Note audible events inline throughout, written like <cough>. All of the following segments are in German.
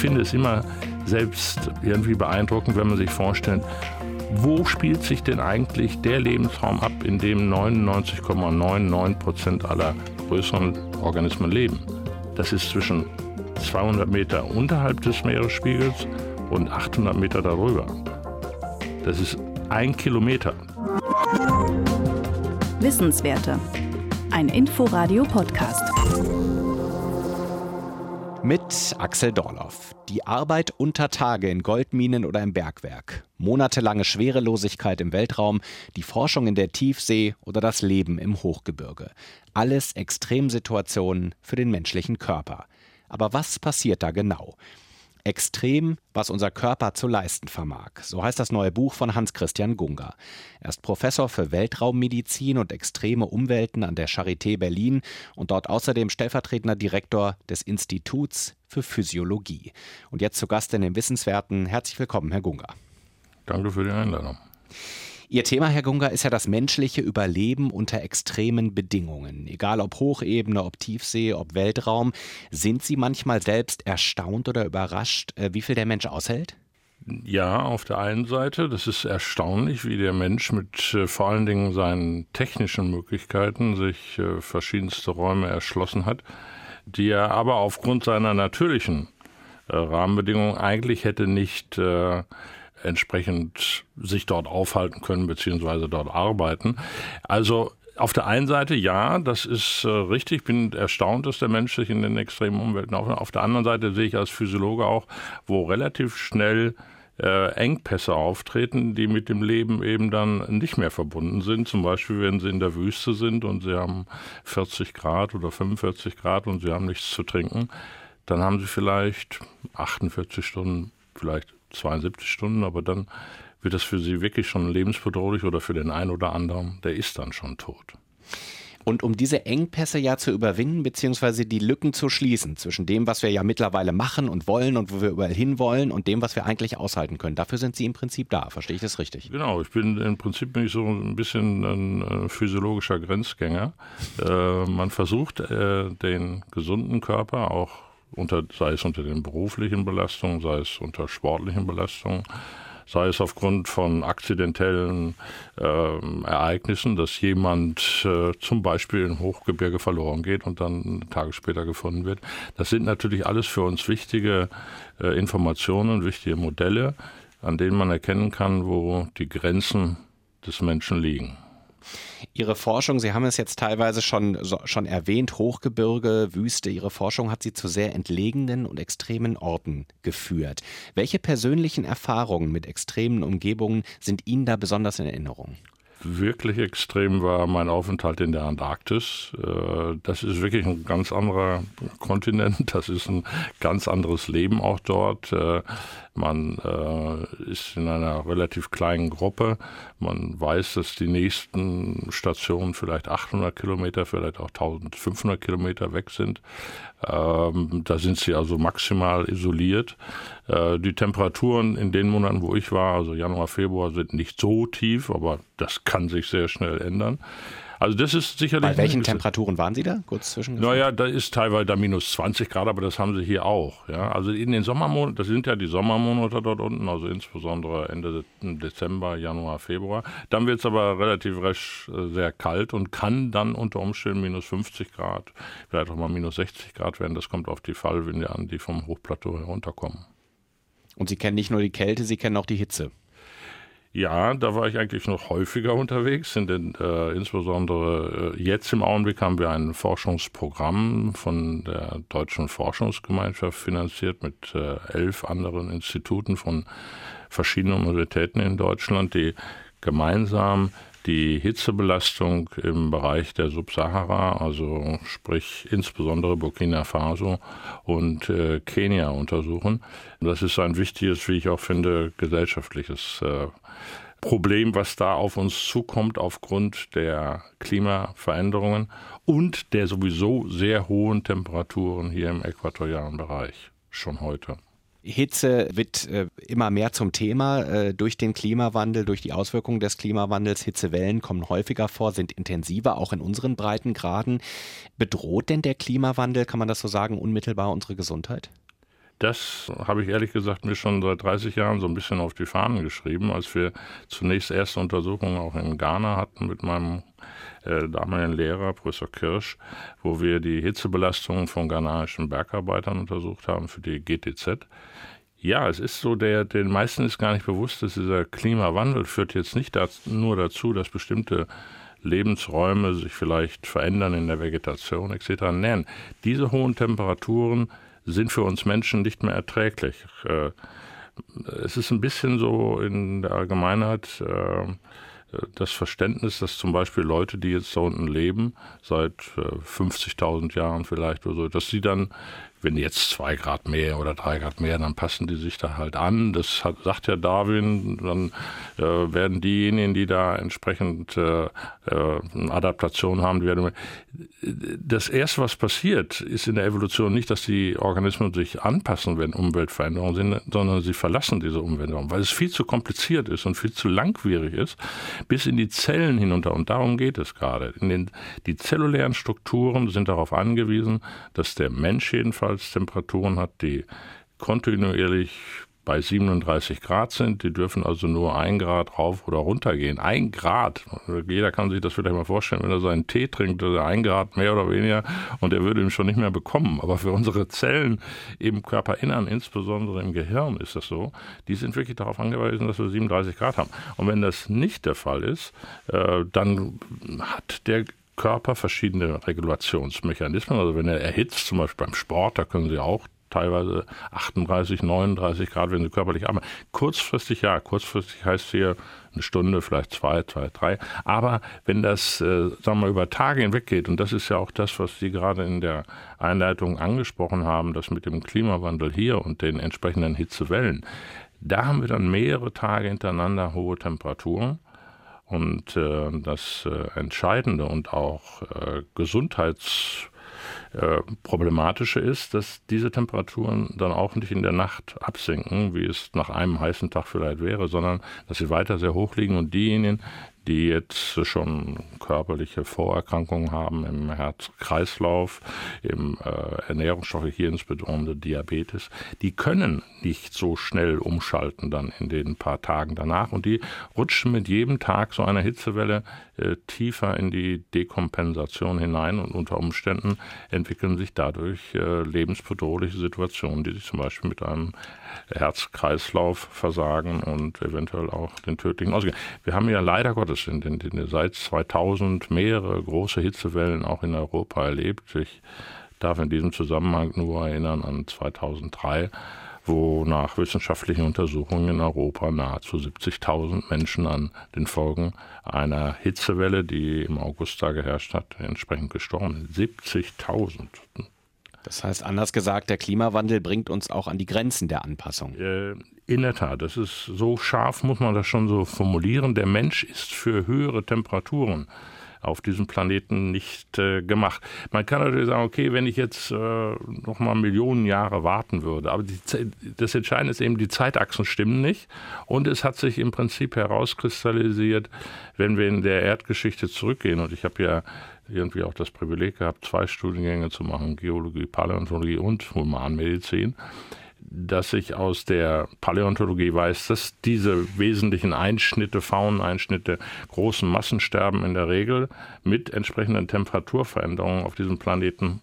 finde es immer selbst irgendwie beeindruckend, wenn man sich vorstellt, wo spielt sich denn eigentlich der Lebensraum ab, in dem 99,99 Prozent aller größeren Organismen leben? Das ist zwischen 200 Meter unterhalb des Meeresspiegels und 800 Meter darüber. Das ist ein Kilometer. Wissenswerte. Ein Inforadio-Podcast. Mit Axel Dorloff. Die Arbeit unter Tage in Goldminen oder im Bergwerk. Monatelange Schwerelosigkeit im Weltraum, die Forschung in der Tiefsee oder das Leben im Hochgebirge. Alles Extremsituationen für den menschlichen Körper. Aber was passiert da genau? Extrem, was unser Körper zu leisten vermag. So heißt das neue Buch von Hans-Christian Gunga. Er ist Professor für Weltraummedizin und extreme Umwelten an der Charité Berlin und dort außerdem stellvertretender Direktor des Instituts für Physiologie. Und jetzt zu Gast in den Wissenswerten. Herzlich willkommen, Herr Gunga. Danke für die Einladung. Ihr Thema, Herr Gunga, ist ja das menschliche Überleben unter extremen Bedingungen. Egal ob Hochebene, ob Tiefsee, ob Weltraum. Sind Sie manchmal selbst erstaunt oder überrascht, äh, wie viel der Mensch aushält? Ja, auf der einen Seite, das ist erstaunlich, wie der Mensch mit äh, vor allen Dingen seinen technischen Möglichkeiten sich äh, verschiedenste Räume erschlossen hat, die er aber aufgrund seiner natürlichen äh, Rahmenbedingungen eigentlich hätte nicht äh, entsprechend sich dort aufhalten können beziehungsweise dort arbeiten. Also auf der einen Seite ja, das ist äh, richtig. Ich bin erstaunt, dass der Mensch sich in den extremen Umwelten aufhält. Auf der anderen Seite sehe ich als Physiologe auch, wo relativ schnell äh, Engpässe auftreten, die mit dem Leben eben dann nicht mehr verbunden sind. Zum Beispiel, wenn sie in der Wüste sind und sie haben 40 Grad oder 45 Grad und sie haben nichts zu trinken, dann haben sie vielleicht 48 Stunden, vielleicht 72 Stunden, aber dann wird das für sie wirklich schon lebensbedrohlich oder für den einen oder anderen, der ist dann schon tot. Und um diese Engpässe ja zu überwinden, beziehungsweise die Lücken zu schließen zwischen dem, was wir ja mittlerweile machen und wollen und wo wir überall hinwollen und dem, was wir eigentlich aushalten können. Dafür sind Sie im Prinzip da. Verstehe ich das richtig? Genau. Ich bin im Prinzip bin ich so ein bisschen ein physiologischer Grenzgänger. Äh, man versucht, äh, den gesunden Körper auch unter, sei es unter den beruflichen Belastungen, sei es unter sportlichen Belastungen, sei es aufgrund von akzidentellen äh, Ereignissen, dass jemand äh, zum Beispiel im Hochgebirge verloren geht und dann Tage später gefunden wird. Das sind natürlich alles für uns wichtige äh, Informationen, wichtige Modelle, an denen man erkennen kann, wo die Grenzen des Menschen liegen. Ihre Forschung, Sie haben es jetzt teilweise schon, schon erwähnt, Hochgebirge, Wüste, Ihre Forschung hat Sie zu sehr entlegenen und extremen Orten geführt. Welche persönlichen Erfahrungen mit extremen Umgebungen sind Ihnen da besonders in Erinnerung? Wirklich extrem war mein Aufenthalt in der Antarktis. Äh, das ist wirklich ein ganz anderer Kontinent. <laughs> Das ist ein ganz anderes Leben auch dort. Äh, man äh, ist in einer relativ kleinen Gruppe. Man weiß, dass die nächsten Stationen vielleicht 800 Kilometer, vielleicht auch 1500 Kilometer weg sind. Ähm, da sind sie also maximal isoliert. Äh, die Temperaturen in den Monaten, wo ich war, also Januar, Februar, sind nicht so tief, aber das kann sich sehr schnell ändern. Also das ist sicherlich. Bei welchen Temperaturen waren Sie da? Kurz zwischen. Naja, da ist teilweise da minus 20 Grad, aber das haben Sie hier auch. Ja, also in den Sommermonaten, das sind ja die Sommermonate dort unten, also insbesondere Ende Dezember, Januar, Februar. Dann wird es aber relativ rasch äh, sehr kalt und kann dann unter Umständen minus 50 Grad, vielleicht auch mal minus 60 Grad werden. Das kommt auf die Fallwinde an, die vom Hochplateau herunterkommen. Und Sie kennen nicht nur die Kälte, Sie kennen auch die Hitze. Ja, da war ich eigentlich noch häufiger unterwegs. In den, äh, insbesondere äh, jetzt im Augenblick haben wir ein Forschungsprogramm von der Deutschen Forschungsgemeinschaft finanziert mit äh, elf anderen Instituten von verschiedenen Universitäten in Deutschland, die gemeinsam die Hitzebelastung im Bereich der Subsahara, also sprich insbesondere Burkina Faso und äh, Kenia untersuchen. Das ist ein wichtiges, wie ich auch finde, gesellschaftliches äh, Problem, was da auf uns zukommt aufgrund der Klimaveränderungen und der sowieso sehr hohen Temperaturen hier im äquatorialen Bereich schon heute. Hitze wird äh, immer mehr zum Thema äh, durch den Klimawandel, durch die Auswirkungen des Klimawandels. Hitzewellen kommen häufiger vor, sind intensiver, auch in unseren Breitengraden. Bedroht denn der Klimawandel, kann man das so sagen, unmittelbar unsere Gesundheit? Das habe ich ehrlich gesagt mir schon seit 30 Jahren so ein bisschen auf die Fahnen geschrieben, als wir zunächst erste Untersuchungen auch in Ghana hatten mit meinem äh, damaligen Lehrer, Professor Kirsch, wo wir die Hitzebelastung von ghanaischen Bergarbeitern untersucht haben für die GTZ. Ja, es ist so, der, den meisten ist gar nicht bewusst, dass dieser Klimawandel führt jetzt nicht das, nur dazu, dass bestimmte Lebensräume sich vielleicht verändern in der Vegetation etc. Nein, diese hohen Temperaturen sind für uns Menschen nicht mehr erträglich. Äh, es ist ein bisschen so in der Allgemeinheit äh, das Verständnis, dass zum Beispiel Leute, die jetzt da unten leben, seit 50.000 äh, Jahren vielleicht oder so, dass sie dann wenn jetzt zwei Grad mehr oder drei Grad mehr, dann passen die sich da halt an. Das hat, sagt ja Darwin. Dann äh, werden diejenigen, die da entsprechend äh, äh, Adaptation haben, die werden. Das erste, was passiert, ist in der Evolution nicht, dass die Organismen sich anpassen, wenn Umweltveränderungen sind, sondern sie verlassen diese Umweltveränderungen, weil es viel zu kompliziert ist und viel zu langwierig ist, bis in die Zellen hinunter. Und darum geht es gerade. In den, die zellulären Strukturen sind darauf angewiesen, dass der Mensch jedenfalls Haushaltstemperaturen hat, die kontinuierlich bei 37 Grad sind. Die dürfen also nur ein Grad rauf oder runter gehen. Ein Grad. Jeder kann sich das vielleicht mal vorstellen, wenn er seinen Tee trinkt, also ein Grad mehr oder weniger und er würde ihn schon nicht mehr bekommen. Aber für unsere Zellen im Körperinnern, insbesondere im Gehirn, ist das so. Die sind wirklich darauf angewiesen, dass wir 37 Grad haben. Und wenn das nicht der Fall ist, äh, dann hat der Körper verschiedene Regulationsmechanismen. Also wenn er erhitzt, zum Beispiel beim Sport, da können Sie auch teilweise 38, 39 Grad, wenn Sie körperlich arbeiten. Kurzfristig ja, kurzfristig heißt hier eine Stunde, vielleicht zwei, zwei, drei. Aber wenn das, äh, sagen wir mal, über Tage hinweg geht, und das ist ja auch das, was Sie gerade in der Einleitung angesprochen haben, das mit dem Klimawandel hier und den entsprechenden Hitzewellen, da haben wir dann mehrere Tage hintereinander hohe Temperaturen. Und äh, das äh, Entscheidende und auch äh, gesundheitsproblematische ist, dass diese Temperaturen dann auch nicht in der Nacht absinken, wie es nach einem heißen Tag vielleicht wäre, sondern dass sie weiter sehr hoch liegen. Und diejenigen, die jetzt schon körperliche Vorerkrankungen haben im Herz-Kreislauf, im äh, Ernährungsstoffe, hier insbesondere Diabetes, die können nicht so schnell umschalten dann in den paar Tagen danach und die rutschen mit jedem Tag so einer Hitzewelle äh, tiefer in die Dekompensation hinein und unter Umständen entwickeln sich dadurch äh, lebensbedrohliche Situationen, die sich zum Beispiel mit einem Herz-Kreislauf-Versagen und eventuell auch den tödlichen ausgehen. Wir haben ja leider Gottes in den, in den, seit 2000 mehrere große Hitzewellen auch in Europa erlebt. Ich darf in diesem Zusammenhang nur erinnern an 2003 wo nach wissenschaftlichen Untersuchungen in Europa nahezu 70.000 Menschen an den Folgen einer Hitzewelle, die im August da geherrscht hat, entsprechend gestorben sind. 70.000. Das heißt, anders gesagt, der Klimawandel bringt uns auch an die Grenzen der Anpassung. Äh, in der Tat, das ist so scharf, muss man das schon so formulieren. Der Mensch ist für höhere Temperaturen auf diesem Planeten nicht äh, gemacht. Man kann natürlich sagen, okay, wenn ich jetzt äh, noch mal Millionen Jahre warten würde, aber das Entscheidende ist eben, die Zeitachsen stimmen nicht und es hat sich im Prinzip herauskristallisiert, wenn wir in der Erdgeschichte zurückgehen und ich habe ja irgendwie auch das Privileg gehabt, zwei Studiengänge zu machen, Geologie, Paläontologie und Humanmedizin dass ich aus der Paläontologie weiß, dass diese wesentlichen Einschnitte, Fauneneinschnitte, großen Massensterben in der Regel mit entsprechenden Temperaturveränderungen auf diesem Planeten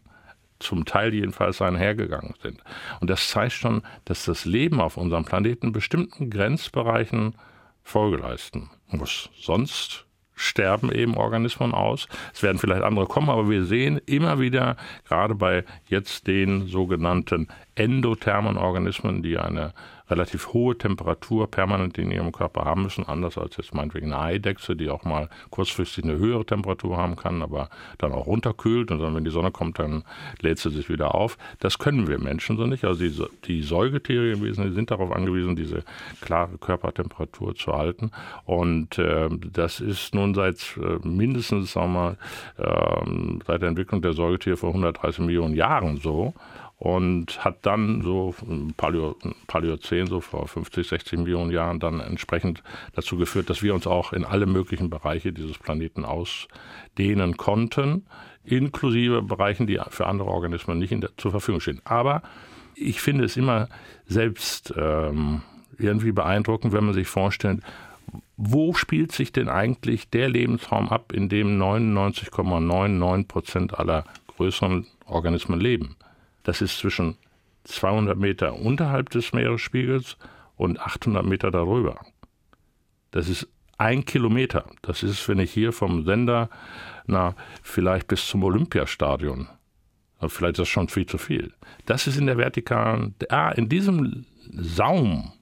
zum Teil jedenfalls einhergegangen sind. Und das zeigt schon, dass das Leben auf unserem Planeten bestimmten Grenzbereichen Folge leisten muss. Sonst sterben eben Organismen aus. Es werden vielleicht andere kommen, aber wir sehen immer wieder, gerade bei jetzt den sogenannten endothermen Organismen, die eine relativ hohe Temperatur permanent in ihrem Körper haben müssen, anders als jetzt meinetwegen eine Eidechse, die auch mal kurzfristig eine höhere Temperatur haben kann, aber dann auch runterkühlt und dann, wenn die Sonne kommt, dann lädt sie sich wieder auf. Das können wir Menschen so nicht. Also die, die Säugetiere im Wesentlichen sind darauf angewiesen, diese klare Körpertemperatur zu halten. Und äh, das ist nun seit äh, mindestens, sagen wir mal, äh, seit der Entwicklung der Säugetiere vor 130 Millionen Jahren so und hat dann so Paleo, Paläozän, so vor 50, 60 Millionen Jahren, dann entsprechend dazu geführt, dass wir uns auch in alle möglichen Bereiche dieses Planeten ausdehnen konnten, inklusive Bereichen, die für andere Organismen nicht der, zur Verfügung stehen. Aber ich finde es immer selbst ähm, irgendwie beeindruckend, wenn man sich vorstellt, wo spielt sich denn eigentlich der Lebensraum ab, in dem 99,99 Prozent aller größeren Organismen leben? Das ist zwischen 200 Meter unterhalb des Meeresspiegels und 800 Meter darüber. Das ist ein Kilometer. Das ist, wenn ich hier vom Sender na, vielleicht bis zum Olympiastadion. Vielleicht ist das schon viel zu viel. Das ist in der vertikalen, ah, in diesem Saum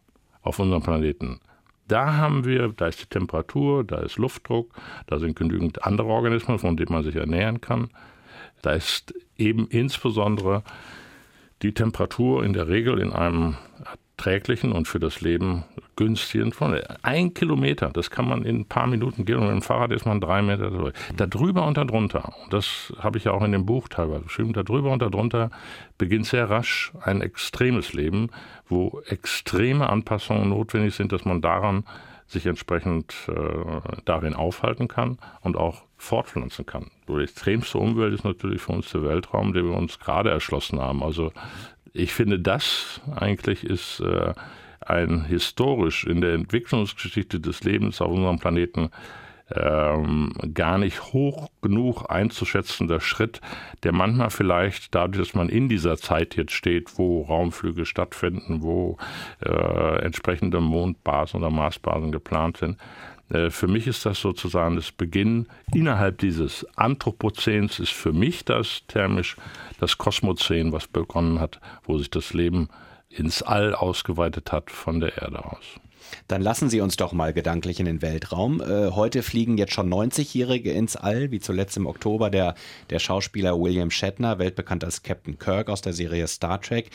auf unserem Planeten. Da haben wir, da ist die Temperatur, da ist Luftdruck, da sind genügend andere Organismen, von denen man sich ernähren kann. Da ist eben insbesondere die Temperatur in der Regel in einem erträglichen und für das Leben günstigen von ein Kilometer, das kann man in ein paar Minuten gehen und mit dem Fahrrad ist man drei Meter zurück. Da drüber und da drunter, und das habe ich ja auch in dem Buch teilweise geschrieben, da drüber und da drunter beginnt sehr rasch ein extremes Leben, wo extreme Anpassungen notwendig sind, dass man daran sich entsprechend äh, darin aufhalten kann und auch fortpflanzen kann. Die extremste Umwelt ist natürlich für uns der Weltraum, den wir uns gerade erschlossen haben. Also ich finde, das eigentlich ist äh, ein historisch in der Entwicklungsgeschichte des Lebens auf unserem Planeten ähm, gar nicht hoch genug einzuschätzender Schritt, der manchmal vielleicht dadurch, dass man in dieser Zeit jetzt steht, wo Raumflüge stattfinden, wo äh, entsprechende Mondbasen oder Marsbasen geplant sind, für mich ist das sozusagen das Beginn innerhalb dieses Anthropozäns ist für mich das thermisch das Kosmozän, was begonnen hat, wo sich das Leben ins All ausgeweitet hat von der Erde aus. Dann lassen Sie uns doch mal gedanklich in den Weltraum. Äh, heute fliegen jetzt schon 90-Jährige ins All, wie zuletzt im Oktober der, der Schauspieler William Shatner, weltbekannt als Captain Kirk aus der Serie Star Trek.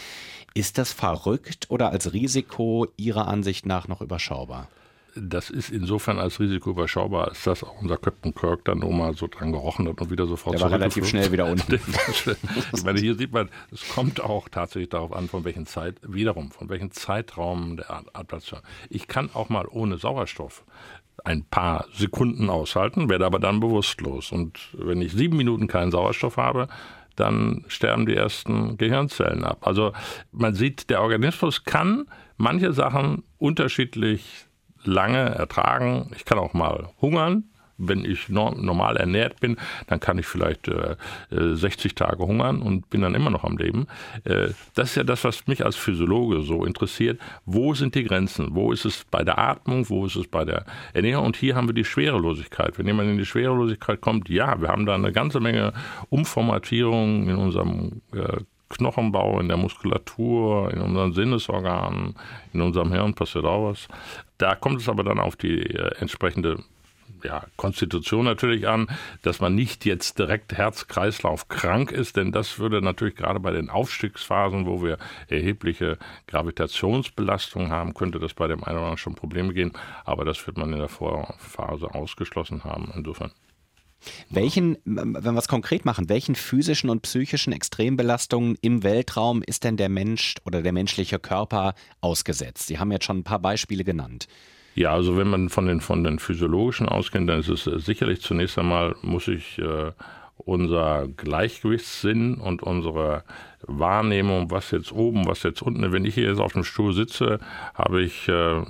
Ist das verrückt oder als Risiko Ihrer Ansicht nach noch überschaubar? Das ist insofern als Risiko überschaubar, als dass auch unser Captain Kirk dann nur mal so dran gerochen hat und wieder sofort Der war relativ schnell wieder <laughs> unten. ich meine, hier sieht man, es kommt auch tatsächlich darauf an, von welchen Zeit, wiederum, von welchem Zeitraum der Atmosphäre. Ich kann auch mal ohne Sauerstoff ein paar Sekunden aushalten, werde aber dann bewusstlos. Und wenn ich sieben Minuten keinen Sauerstoff habe, dann sterben die ersten Gehirnzellen ab. Also man sieht, der Organismus kann manche Sachen unterschiedlich lange ertragen. Ich kann auch mal hungern. Wenn ich normal ernährt bin, dann kann ich vielleicht äh, 60 äh, Tage hungern und bin dann immer noch am Leben. Äh, das ist ja das, was mich als Physiologe so interessiert. Wo sind die Grenzen? Wo ist es bei der Atmung? Wo ist es bei der Ernährung? Und hier haben wir die Schwerelosigkeit. Wenn jemand in die Schwerelosigkeit kommt, ja, wir haben da eine ganze Menge Umformatierung in unserem äh, Knochenbau, in der Muskulatur, in unseren Sinnesorganen, in unserem Hirn passiert auch was. Da kommt es aber dann auf die äh, entsprechende ja, Konstitution natürlich an, dass man nicht jetzt direkt Herz-Kreislauf krank ist, denn das würde natürlich gerade bei den Aufstiegsphasen, wo wir erhebliche Gravitationsbelastung haben, könnte das bei dem einen oder anderen schon Probleme gehen, aber das wird man in der Vorphase ausgeschlossen haben. Insofern welchen, wenn wir es konkret machen, welchen physischen und psychischen Extrembelastungen im Weltraum ist denn der Mensch oder der menschliche Körper ausgesetzt? Sie haben jetzt schon ein paar Beispiele genannt. Ja, also wenn man von den, von den physiologischen ausgeht, dann ist es äh, sicherlich zunächst einmal, muss ich äh, unser Gleichgewichtssinn und unsere Wahrnehmung, was jetzt oben, was jetzt unten. Wenn ich hier jetzt auf dem Stuhl sitze, habe ich äh,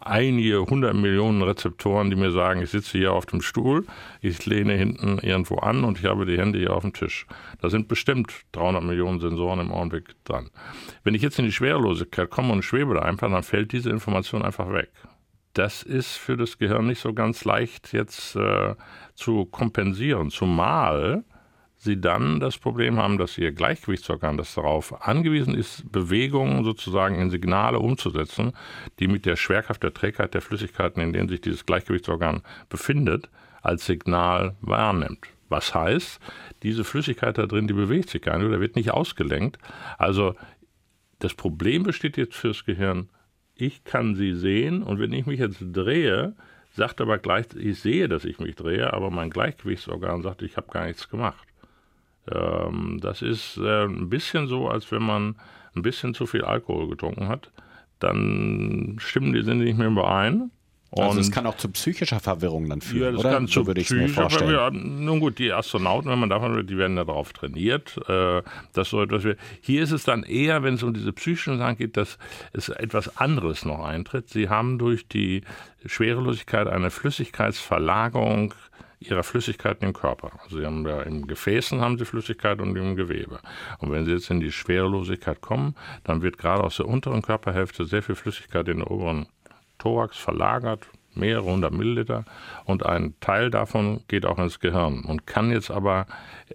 einige hundert Millionen Rezeptoren, die mir sagen, ich sitze hier auf dem Stuhl, ich lehne hinten irgendwo an und ich habe die Hände hier auf dem Tisch. Da sind bestimmt 300 Millionen Sensoren im Augenblick dran. Wenn ich jetzt in die Schwerelosigkeit komme und schwebe da einfach, dann fällt diese Information einfach weg das ist für das Gehirn nicht so ganz leicht jetzt äh, zu kompensieren, zumal sie dann das Problem haben, dass ihr Gleichgewichtsorgan, das darauf angewiesen ist, Bewegungen sozusagen in Signale umzusetzen, die mit der Schwerkraft der Trägheit der Flüssigkeiten, in denen sich dieses Gleichgewichtsorgan befindet, als Signal wahrnimmt. Was heißt, diese Flüssigkeit da drin, die bewegt sich gar nicht oder wird nicht ausgelenkt. Also das Problem besteht jetzt fürs Gehirn ich kann sie sehen und wenn ich mich jetzt drehe, sagt aber gleich, ich sehe, dass ich mich drehe, aber mein Gleichgewichtsorgan sagt, ich habe gar nichts gemacht. Ähm, das ist äh, ein bisschen so, als wenn man ein bisschen zu viel Alkohol getrunken hat. Dann stimmen die Sinne nicht mehr überein. Also es kann auch zu psychischer Verwirrung dann führen, ja, das oder? Kann so würde ich es mir vorstellen. Ja, nun gut, die Astronauten, wenn man davon die werden darauf trainiert. Äh, das so etwas. Hier ist es dann eher, wenn es um diese psychischen Sachen geht, dass es etwas anderes noch eintritt. Sie haben durch die Schwerelosigkeit eine Flüssigkeitsverlagerung ihrer Flüssigkeiten im Körper. Also sie haben ja im Gefäßen haben sie Flüssigkeit und im Gewebe. Und wenn sie jetzt in die Schwerelosigkeit kommen, dann wird gerade aus der unteren Körperhälfte sehr viel Flüssigkeit in den oberen Thorax verlagert, mehrere hundert Milliliter und ein Teil davon geht auch ins Gehirn und kann jetzt aber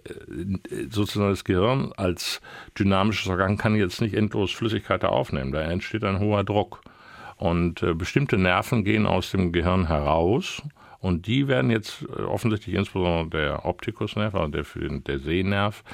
äh, sozusagen das Gehirn als dynamisches Organ kann jetzt nicht endlos Flüssigkeit da aufnehmen. Da entsteht ein hoher Druck und äh, bestimmte Nerven gehen aus dem Gehirn heraus und die werden jetzt äh, offensichtlich insbesondere der Optikusnerv, also der, der Sehnerv,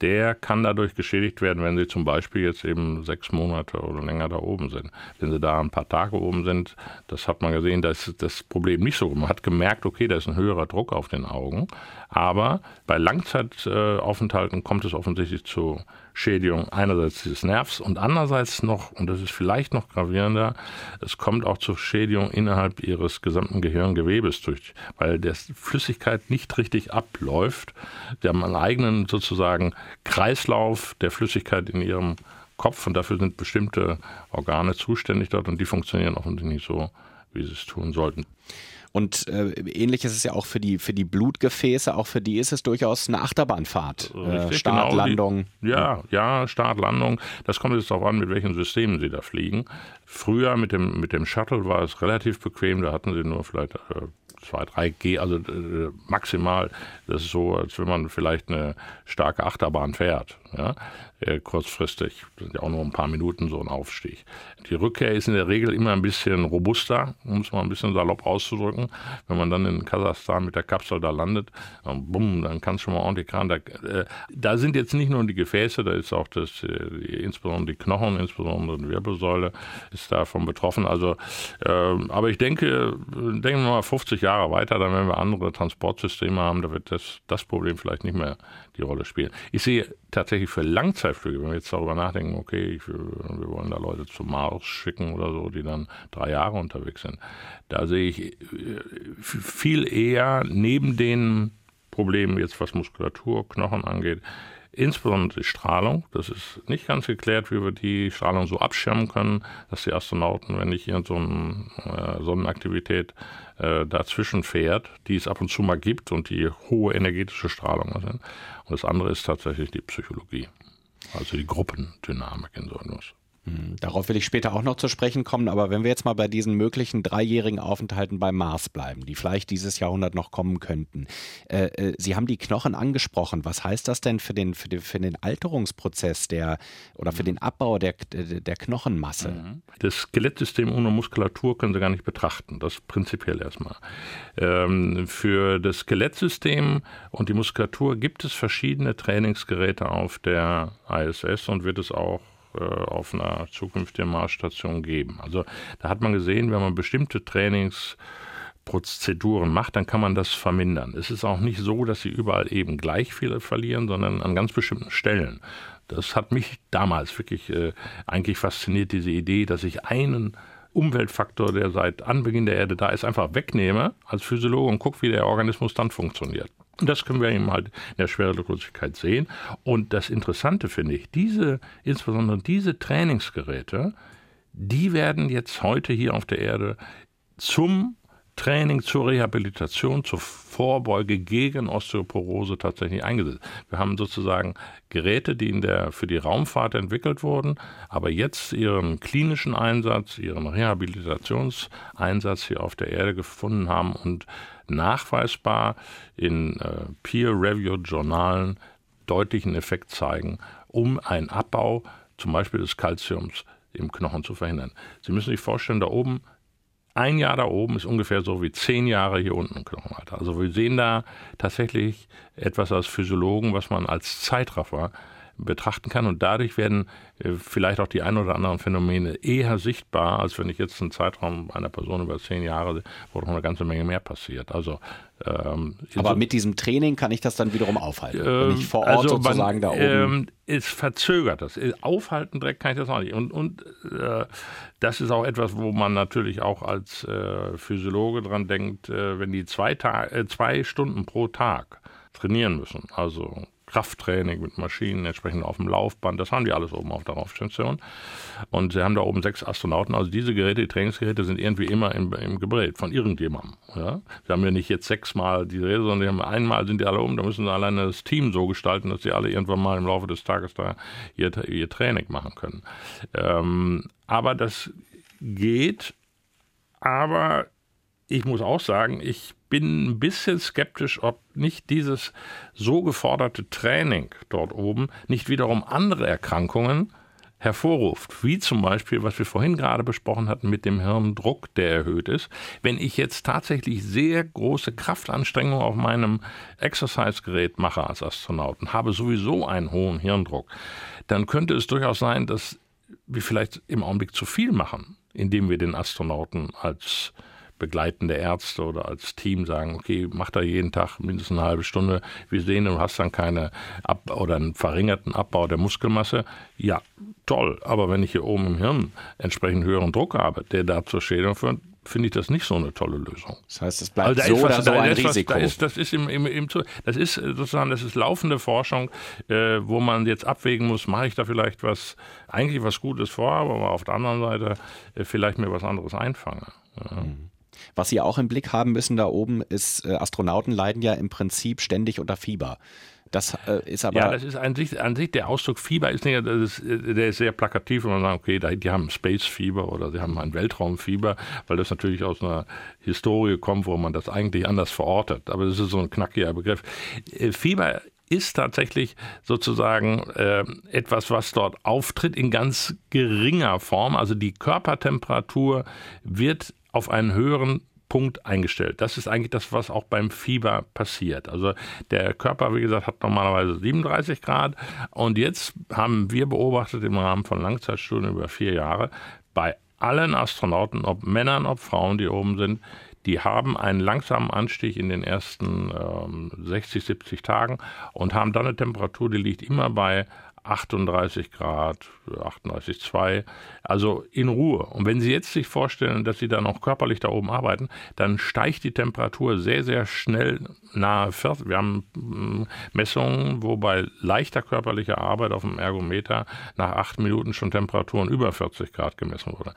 der kann dadurch geschädigt werden, wenn sie zum Beispiel jetzt eben sechs Monate oder länger da oben sind. Wenn sie da ein paar Tage oben sind, das hat man gesehen, da ist das Problem nicht so. Man hat gemerkt, okay, da ist ein höherer Druck auf den Augen. Aber bei Langzeitaufenthalten kommt es offensichtlich zu Schädigung einerseits des Nervs und andererseits noch, und das ist vielleicht noch gravierender, es kommt auch zur Schädigung innerhalb ihres gesamten Gehirngewebes durch, weil der Flüssigkeit nicht richtig abläuft. Sie haben einen eigenen sozusagen Kreislauf der Flüssigkeit in ihrem Kopf und dafür sind bestimmte Organe zuständig dort und die funktionieren offensichtlich nicht so, wie sie es tun sollten. Und äh, ähnlich ist es ja auch für die, für die Blutgefäße, auch für die ist es durchaus eine Achterbahnfahrt. Richtig, äh, Start, genau, Landung. Die, ja, ja, Start, Landung. Das kommt jetzt darauf an, mit welchen Systemen Sie da fliegen. Früher mit dem, mit dem Shuttle war es relativ bequem, da hatten Sie nur vielleicht äh, zwei, drei G, also äh, maximal. Das ist so, als wenn man vielleicht eine starke Achterbahn fährt. Ja? Äh, kurzfristig, sind ja auch nur ein paar Minuten so ein Aufstieg. Die Rückkehr ist in der Regel immer ein bisschen robuster, um es mal ein bisschen salopp auszudrücken. Wenn man dann in Kasachstan mit der Kapsel da landet, dann, bumm, dann kann es schon mal ordentlich kran. Da, äh, da, sind jetzt nicht nur die Gefäße, da ist auch das, äh, insbesondere die Knochen, insbesondere die Wirbelsäule ist davon betroffen. Also, äh, aber ich denke, denken wir mal 50 Jahre weiter, dann werden wir andere Transportsysteme haben, da wird das, das Problem vielleicht nicht mehr die Rolle spielen. Ich sehe tatsächlich für Langzeitflüge, wenn wir jetzt darüber nachdenken, okay, ich, wir wollen da Leute zum Mars schicken oder so, die dann drei Jahre unterwegs sind, da sehe ich äh, viel eher neben den Problemen jetzt, was Muskulatur, Knochen angeht, insbesondere die Strahlung. Das ist nicht ganz geklärt, wie wir die Strahlung so abschirmen können, dass die Astronauten, wenn nicht hier so äh, Sonnenaktivität äh, dazwischen fährt, die es ab und zu mal gibt und die hohe energetische Strahlung sind. Und das andere ist tatsächlich die Psychologie, also die Gruppendynamik in so etwas. Hm, darauf will ich später auch noch zu sprechen kommen, aber wenn wir jetzt mal bei diesen möglichen dreijährigen Aufenthalten beim Mars bleiben, die vielleicht dieses Jahrhundert noch kommen könnten. Äh, äh, Sie haben die Knochen angesprochen. Was heißt das denn für den, für den, für den Alterungsprozess der oder für den Abbau der, der, der Knochenmasse? Mhm. Das Skelettsystem ohne Muskulatur können Sie gar nicht betrachten. Das prinzipiell erstmal. Ähm, für das Skelettsystem und die Muskulatur gibt es verschiedene Trainingsgeräte auf der ISS und wird es auch äh, auf einer zukünftigen Marsstation geben. Also da hat man gesehen, wenn man bestimmte Trainingsprozeduren macht, dann kann man das vermindern. Es ist auch nicht so, dass sie überall eben gleich viel verlieren, sondern an ganz bestimmten Stellen. Das hat mich damals wirklich äh, eigentlich fasziniert, diese Idee, dass ich einen Umweltfaktor, der seit Anbeginn der Erde da ist, einfach wegnehme als Physiologe und gucke, wie der Organismus dann funktioniert. Und das können wir eben halt in der Schwerelosigkeit sehen. Und das Interessante finde ich, diese, insbesondere diese Trainingsgeräte, die werden jetzt heute hier auf der Erde zum Training zur Rehabilitation, zur Vorbeuge gegen Osteoporose tatsächlich eingesetzt. Wir haben sozusagen Geräte, die in der, für die Raumfahrt entwickelt wurden, aber jetzt ihren klinischen Einsatz, ihren Rehabilitationseinsatz hier auf der Erde gefunden haben und nachweisbar in äh, Peer-Reviewed-Journalen deutlichen Effekt zeigen, um einen Abbau zum Beispiel des Kalziums im Knochen zu verhindern. Sie müssen sich vorstellen, da oben ein Jahr da oben ist ungefähr so wie zehn Jahre hier unten im Knochenalter. Also wir sehen da tatsächlich etwas als Physiologen, was man als Zeitraffer betrachten kann und dadurch werden äh, vielleicht auch die ein oder anderen Phänomene eher sichtbar, als wenn ich jetzt einen Zeitraum einer Person über zehn Jahre, wo noch eine ganze Menge mehr passiert. Also ähm, Aber mit diesem Training kann ich das dann wiederum aufhalten, ähm, wenn ich vor Ort also sozusagen man, da oben. Ähm, es verzögert das. Aufhalten direkt kann ich das auch nicht. Und, und äh, das ist auch etwas, wo man natürlich auch als äh, Physiologe dran denkt, äh, wenn die zwei, Tag, äh, zwei Stunden pro Tag trainieren müssen, also Krafttraining mit Maschinen, entsprechend auf dem Laufband. Das haben die alles oben auf der Raumstation. Und sie haben da oben sechs Astronauten. Also diese Geräte, die Trainingsgeräte, sind irgendwie immer im, im Gerät von irgendjemandem. Ja? Sie haben ja nicht jetzt sechsmal die Geräte, sondern die haben einmal sind die alle oben. Da müssen sie alleine das Team so gestalten, dass sie alle irgendwann mal im Laufe des Tages da ihr, ihr Training machen können. Ähm, aber das geht. Aber ich muss auch sagen, ich bin ein bisschen skeptisch, ob nicht dieses so geforderte Training dort oben nicht wiederum andere Erkrankungen hervorruft, wie zum Beispiel, was wir vorhin gerade besprochen hatten mit dem Hirndruck, der erhöht ist. Wenn ich jetzt tatsächlich sehr große Kraftanstrengungen auf meinem Exercise-Gerät mache als Astronaut und habe sowieso einen hohen Hirndruck, dann könnte es durchaus sein, dass wir vielleicht im Augenblick zu viel machen, indem wir den Astronauten als begleitende Ärzte oder als Team sagen, okay, mach da jeden Tag mindestens eine halbe Stunde. Wir sehen, du hast dann keine Ab oder einen verringerten Abbau der Muskelmasse. Ja, toll. Aber wenn ich hier oben im Hirn entsprechend höheren Druck habe, der da zur Schädigung führt, finde ich das nicht so eine tolle Lösung. Das heißt, es bleibt also so was, oder so ein Risiko. Was, da ist, das ist im, im, im, das ist sozusagen, das ist laufende Forschung, äh, wo man jetzt abwägen muss, mache ich da vielleicht was, eigentlich was Gutes vor, aber auf der anderen Seite äh, vielleicht mir was anderes einfange. Ja. Mhm. Was Sie auch im Blick haben müssen da oben ist, äh, Astronauten leiden ja im Prinzip ständig unter Fieber. Das äh, ist aber. Ja, das ist an sich, an sich der Ausdruck Fieber ist nicht, ist, der ist sehr plakativ, wenn man sagt, okay, die haben Space-Fieber oder sie haben ein Weltraumfieber, weil das natürlich aus einer Historie kommt, wo man das eigentlich anders verortet. Aber das ist so ein knackiger Begriff. Äh, Fieber ist tatsächlich sozusagen äh, etwas, was dort auftritt in ganz geringer Form. Also die Körpertemperatur wird auf einen höheren Punkt eingestellt. Das ist eigentlich das, was auch beim Fieber passiert. Also der Körper, wie gesagt, hat normalerweise 37 Grad und jetzt haben wir beobachtet im Rahmen von Langzeitstudien über vier Jahre bei allen Astronauten, ob Männern, ob Frauen, die oben sind, die haben einen langsamen Anstieg in den ersten ähm, 60, 70 Tagen und haben dann eine Temperatur, die liegt immer bei 38 Grad, 38,2, also in Ruhe. Und wenn Sie jetzt sich vorstellen, dass Sie dann auch körperlich da oben arbeiten, dann steigt die Temperatur sehr, sehr schnell nahe 40. Wir haben mm, Messungen, wo bei leichter körperlicher Arbeit auf dem Ergometer nach acht Minuten schon Temperaturen über 40 Grad gemessen wurde.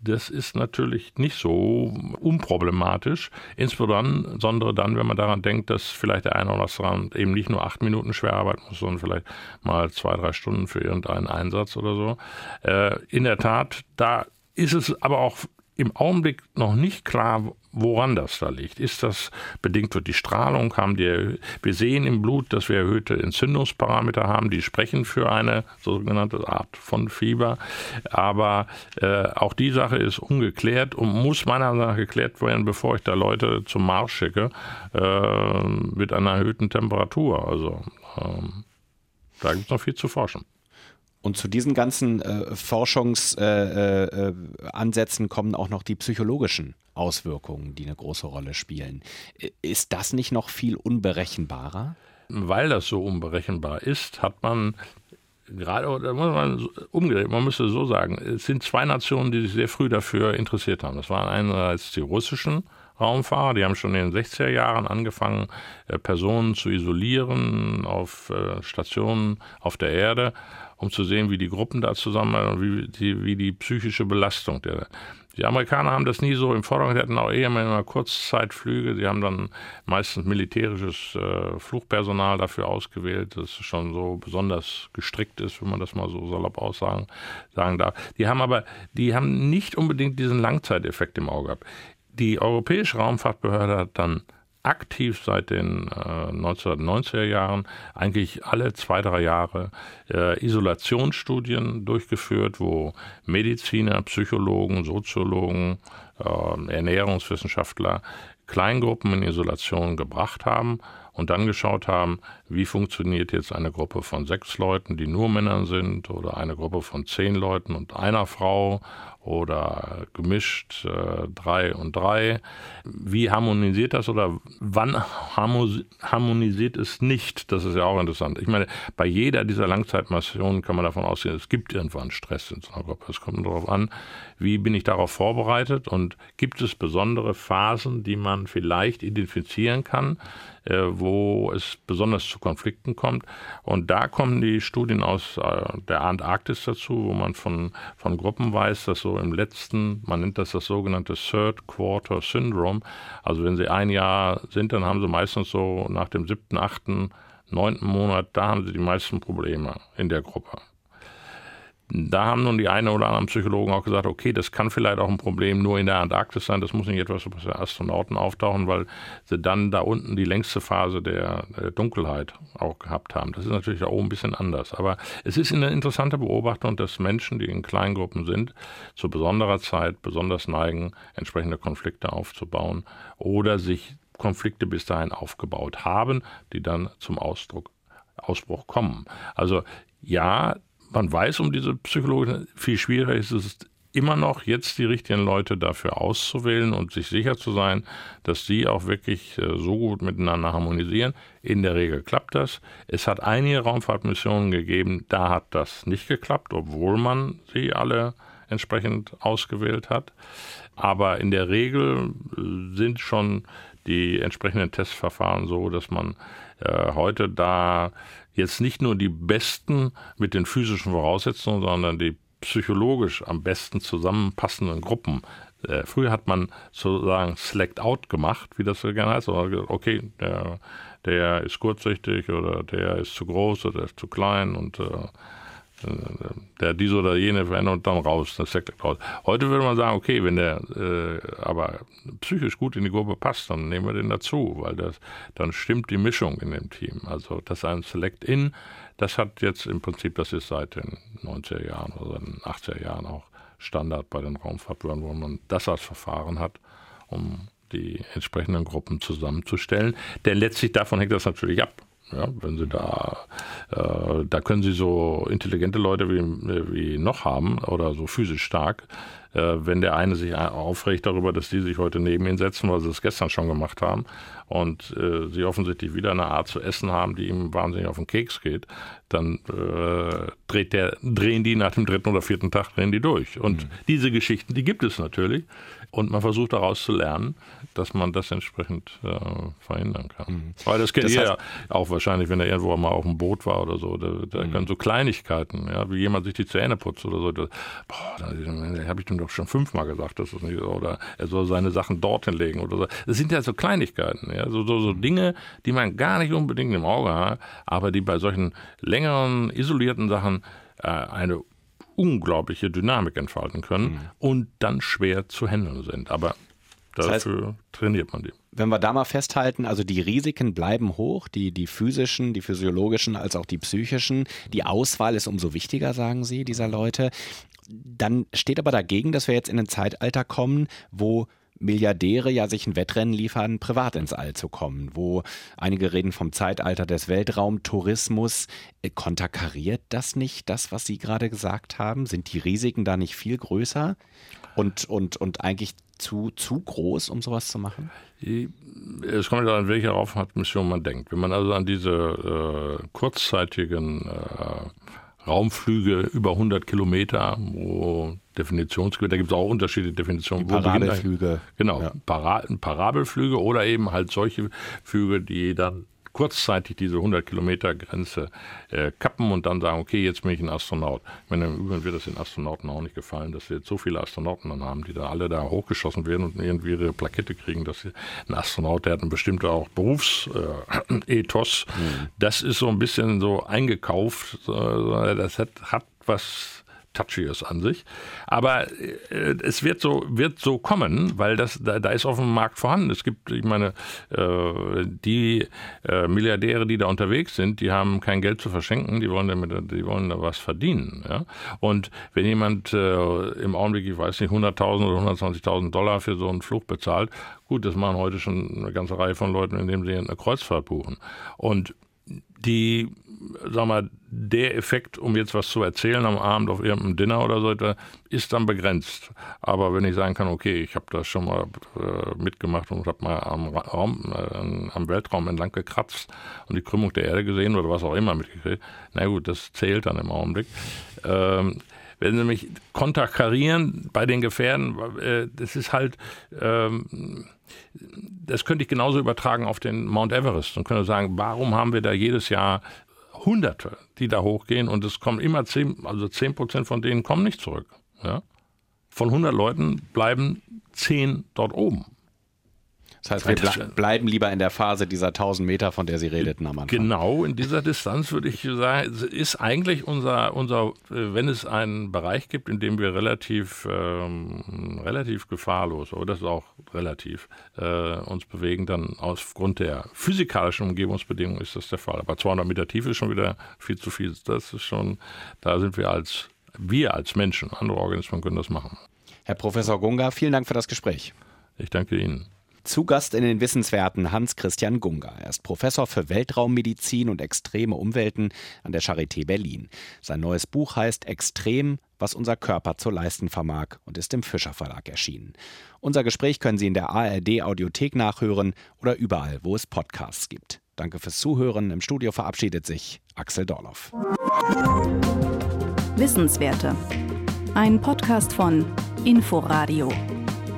Das ist natürlich nicht so unproblematisch, insbesondere dann, wenn man daran denkt, dass vielleicht der eine oder andere eben nicht nur acht Minuten schwer arbeiten muss, sondern vielleicht mal zwei, drei Stunden für irgendeinen Einsatz oder so. Äh, in der Tat, da ist es aber auch im Augenblick noch nicht klar, woran das da liegt. Ist das bedingt durch die Strahlung? Haben die, wir sehen im Blut, dass wir erhöhte Entzündungsparameter haben, die sprechen für eine sogenannte Art von Fieber. Aber äh, auch die Sache ist ungeklärt und muss meiner Meinung nach geklärt werden, bevor ich da Leute zum Mars schicke äh, mit einer erhöhten Temperatur. Also ähm, da gibt es noch viel zu forschen. Und zu diesen ganzen äh, Forschungsansätzen äh, äh, kommen auch noch die psychologischen Auswirkungen, die eine große Rolle spielen. Ist das nicht noch viel unberechenbarer? Weil das so unberechenbar ist, hat man gerade, oder muss man umgedreht, man müsste so sagen, es sind zwei Nationen, die sich sehr früh dafür interessiert haben. Das waren einerseits die russischen Raumfahrer, die haben schon in den 60er Jahren angefangen, äh, Personen zu isolieren auf äh, Stationen auf der Erde um zu sehen, wie die Gruppen da zusammen, wie die, wie die psychische Belastung der. Die Amerikaner haben das nie so im Vordergrund, die hatten auch eher mal Kurzzeitflüge. Sie haben dann meistens militärisches äh, Flugpersonal dafür ausgewählt, das schon so besonders gestrickt ist, wenn man das mal so salopp aussagen sagen darf. Die haben aber, die haben nicht unbedingt diesen Langzeiteffekt im Auge gehabt. Die Europäische Raumfahrtbehörde hat dann aktiv seit den äh, 1990er Jahren eigentlich alle zwei, drei Jahre äh, Isolationsstudien durchgeführt, wo Mediziner, Psychologen, Soziologen, äh, Ernährungswissenschaftler Kleingruppen in Isolation gebracht haben und dann geschaut haben, wie funktioniert jetzt eine Gruppe von sechs Leuten, die nur Männer sind, oder eine Gruppe von zehn Leuten und einer Frau oder gemischt äh, drei und drei. Wie harmonisiert das oder wann harmonisiert es nicht? Das ist ja auch interessant. Ich meine, bei jeder dieser Langzeitmissionen kann man davon ausgehen, es gibt irgendwann Stress in so einer Gruppe. Es kommt darauf an, wie bin ich darauf vorbereitet und gibt es besondere Phasen, die man vielleicht identifizieren kann, wo es besonders zu Konflikten kommt. Und da kommen die Studien aus äh, der Antarktis dazu, wo man von, von Gruppen weiß, dass so im letzten, man nennt das das sogenannte Third Quarter Syndrome, also wenn sie ein Jahr sind, dann haben sie meistens so nach dem siebten, achten, neunten Monat, da haben sie die meisten Probleme in der Gruppe. Da haben nun die einen oder anderen Psychologen auch gesagt, okay, das kann vielleicht auch ein Problem nur in der Antarktis sein, das muss nicht etwas was für Astronauten auftauchen, weil sie dann da unten die längste Phase der, der Dunkelheit auch gehabt haben. Das ist natürlich da oben ein bisschen anders. Aber es ist eine interessante Beobachtung, dass Menschen, die in Kleingruppen sind, zu besonderer Zeit besonders neigen, entsprechende Konflikte aufzubauen oder sich Konflikte bis dahin aufgebaut haben, die dann zum Ausdruck Ausbruch kommen. Also ja, man weiß um diese Psychologie, viel schwieriger ist es immer noch, jetzt die richtigen Leute dafür auszuwählen und sich sicher zu sein, dass die auch wirklich äh, so gut miteinander harmonisieren. In der Regel klappt das. Es hat einige Raumfahrtmissionen gegeben, da hat das nicht geklappt, obwohl man sie alle entsprechend ausgewählt hat. Aber in der Regel äh, sind schon die entsprechenden Testverfahren so, dass man äh, heute da jetzt nicht nur die besten mit den physischen Voraussetzungen, sondern die psychologisch am besten zusammenpassenden Gruppen. Äh, früher hat man sozusagen Select Out gemacht, wie das so gerne heißt. Okay, der, der ist kurzsichtig oder der ist zu groß oder der ist zu klein und äh, der diese oder jene verändert und dann raus, das Sekt raus. Heute würde man sagen, okay, wenn der äh, aber psychisch gut in die Gruppe passt, dann nehmen wir den dazu, weil das dann stimmt die Mischung in dem Team. Also das ist ein Select-In, das hat jetzt im Prinzip, das ist seit den 90er Jahren oder den 80er Jahren auch Standard bei den Raumfahrtbehörden, wo man das als Verfahren hat, um die entsprechenden Gruppen zusammenzustellen. Denn letztlich davon hängt das natürlich ab. Ja, wenn Sie da, äh, da können Sie so intelligente Leute wie, wie noch haben oder so physisch stark, äh, wenn der eine sich aufregt darüber, dass die sich heute neben ihn setzen, weil sie es gestern schon gemacht haben und äh, sie offensichtlich wieder eine Art zu essen haben, die ihm wahnsinnig auf den Keks geht, dann äh, dreht der, drehen die nach dem dritten oder vierten Tag drehen die durch. Und mhm. diese Geschichten, die gibt es natürlich. Und man versucht daraus zu lernen, dass man das entsprechend äh, verhindern kann. Mhm. Weil das kennt das ihr ja auch wahrscheinlich, wenn er irgendwo mal auf dem Boot war oder so. Da, da mhm. können so Kleinigkeiten, ja, wie jemand sich die Zähne putzt oder so. Da, boah, da, da habe ich dem doch schon fünfmal gesagt, dass das nicht so. Oder er soll seine Sachen dorthin legen oder so. Das sind ja so Kleinigkeiten, ja, so, so, so Dinge, die man gar nicht unbedingt im Auge hat, aber die bei solchen längeren, isolierten Sachen äh, eine unglaubliche Dynamik entfalten können mhm. und dann schwer zu handeln sind. Aber dafür das heißt, trainiert man die. Wenn wir da mal festhalten, also die Risiken bleiben hoch, die, die physischen, die physiologischen als auch die psychischen. Die Auswahl ist umso wichtiger, sagen Sie, dieser Leute. Dann steht aber dagegen, dass wir jetzt in ein Zeitalter kommen, wo Milliardäre ja sich ein Wettrennen liefern, privat ins All zu kommen, wo einige reden vom Zeitalter des Weltraumtourismus. Äh, konterkariert das nicht das, was Sie gerade gesagt haben? Sind die Risiken da nicht viel größer und, und, und eigentlich zu, zu groß, um sowas zu machen? Es kommt ja an, welche Raumfahrtmission man denkt. Wenn man also an diese äh, kurzzeitigen äh, Raumflüge über 100 Kilometer, wo Definitionsgebiet, da gibt es auch unterschiedliche Definitionen. Die Parabelflüge. Genau, ja. Para Parabelflüge oder eben halt solche Flüge, die dann kurzzeitig diese 100 Kilometer Grenze äh, kappen und dann sagen, okay, jetzt bin ich ein Astronaut. Ich meine, im Übrigen wird das den Astronauten auch nicht gefallen, dass wir jetzt so viele Astronauten dann haben, die da alle da hochgeschossen werden und irgendwie ihre Plakette kriegen, dass sie, ein Astronaut, der hat ein bestimmter auch Berufsethos. Äh, <clears throat> mhm. Das ist so ein bisschen so eingekauft. Äh, das hat, hat was touchy ist an sich. Aber äh, es wird so, wird so kommen, weil das, da, da ist auf dem Markt vorhanden. Es gibt, ich meine, äh, die äh, Milliardäre, die da unterwegs sind, die haben kein Geld zu verschenken, die wollen damit, die wollen da was verdienen. Ja? Und wenn jemand im Augenblick, ich weiß nicht, 100.000 oder 120.000 Dollar für so einen Flug bezahlt, gut, das machen heute schon eine ganze Reihe von Leuten, indem sie eine Kreuzfahrt buchen. Und die, sag mal, der Effekt, um jetzt was zu erzählen am Abend auf irgendeinem Dinner oder so etwa, ist dann begrenzt. Aber wenn ich sagen kann, okay, ich habe das schon mal äh, mitgemacht und habe mal am, Raum, äh, am Weltraum entlang gekratzt und die Krümmung der Erde gesehen oder was auch immer mitgekriegt, na gut, das zählt dann im Augenblick. Ähm, wenn sie mich konterkarieren bei den Gefährden, äh, das ist halt, ähm, das könnte ich genauso übertragen auf den Mount Everest und könnte sagen, warum haben wir da jedes Jahr Hunderte, die da hochgehen und es kommen immer zehn, also zehn Prozent von denen kommen nicht zurück. Ja? Von 100 Leuten bleiben zehn dort oben. Das heißt, wir ble bleiben lieber in der Phase dieser 1000 Meter, von der Sie redeten am Anfang. Genau, in dieser Distanz würde ich sagen, ist eigentlich unser, unser wenn es einen Bereich gibt, in dem wir relativ, ähm, relativ gefahrlos, aber das ist auch relativ, äh, uns bewegen, dann aufgrund der physikalischen Umgebungsbedingungen ist das der Fall. Aber 200 Meter Tiefe ist schon wieder viel zu viel. Das ist schon, da sind wir als, wir als Menschen, andere Organismen können das machen. Herr Professor Gunga, vielen Dank für das Gespräch. Ich danke Ihnen. Zu Gast in den Wissenswerten Hans-Christian Gunga. Er ist Professor für Weltraummedizin und extreme Umwelten an der Charité Berlin. Sein neues Buch heißt Extrem, was unser Körper zu leisten vermag und ist im Fischer Verlag erschienen. Unser Gespräch können Sie in der ARD Audiothek nachhören oder überall, wo es Podcasts gibt. Danke fürs Zuhören. Im Studio verabschiedet sich Axel Dorloff. Wissenswerte. Ein Podcast von Inforadio.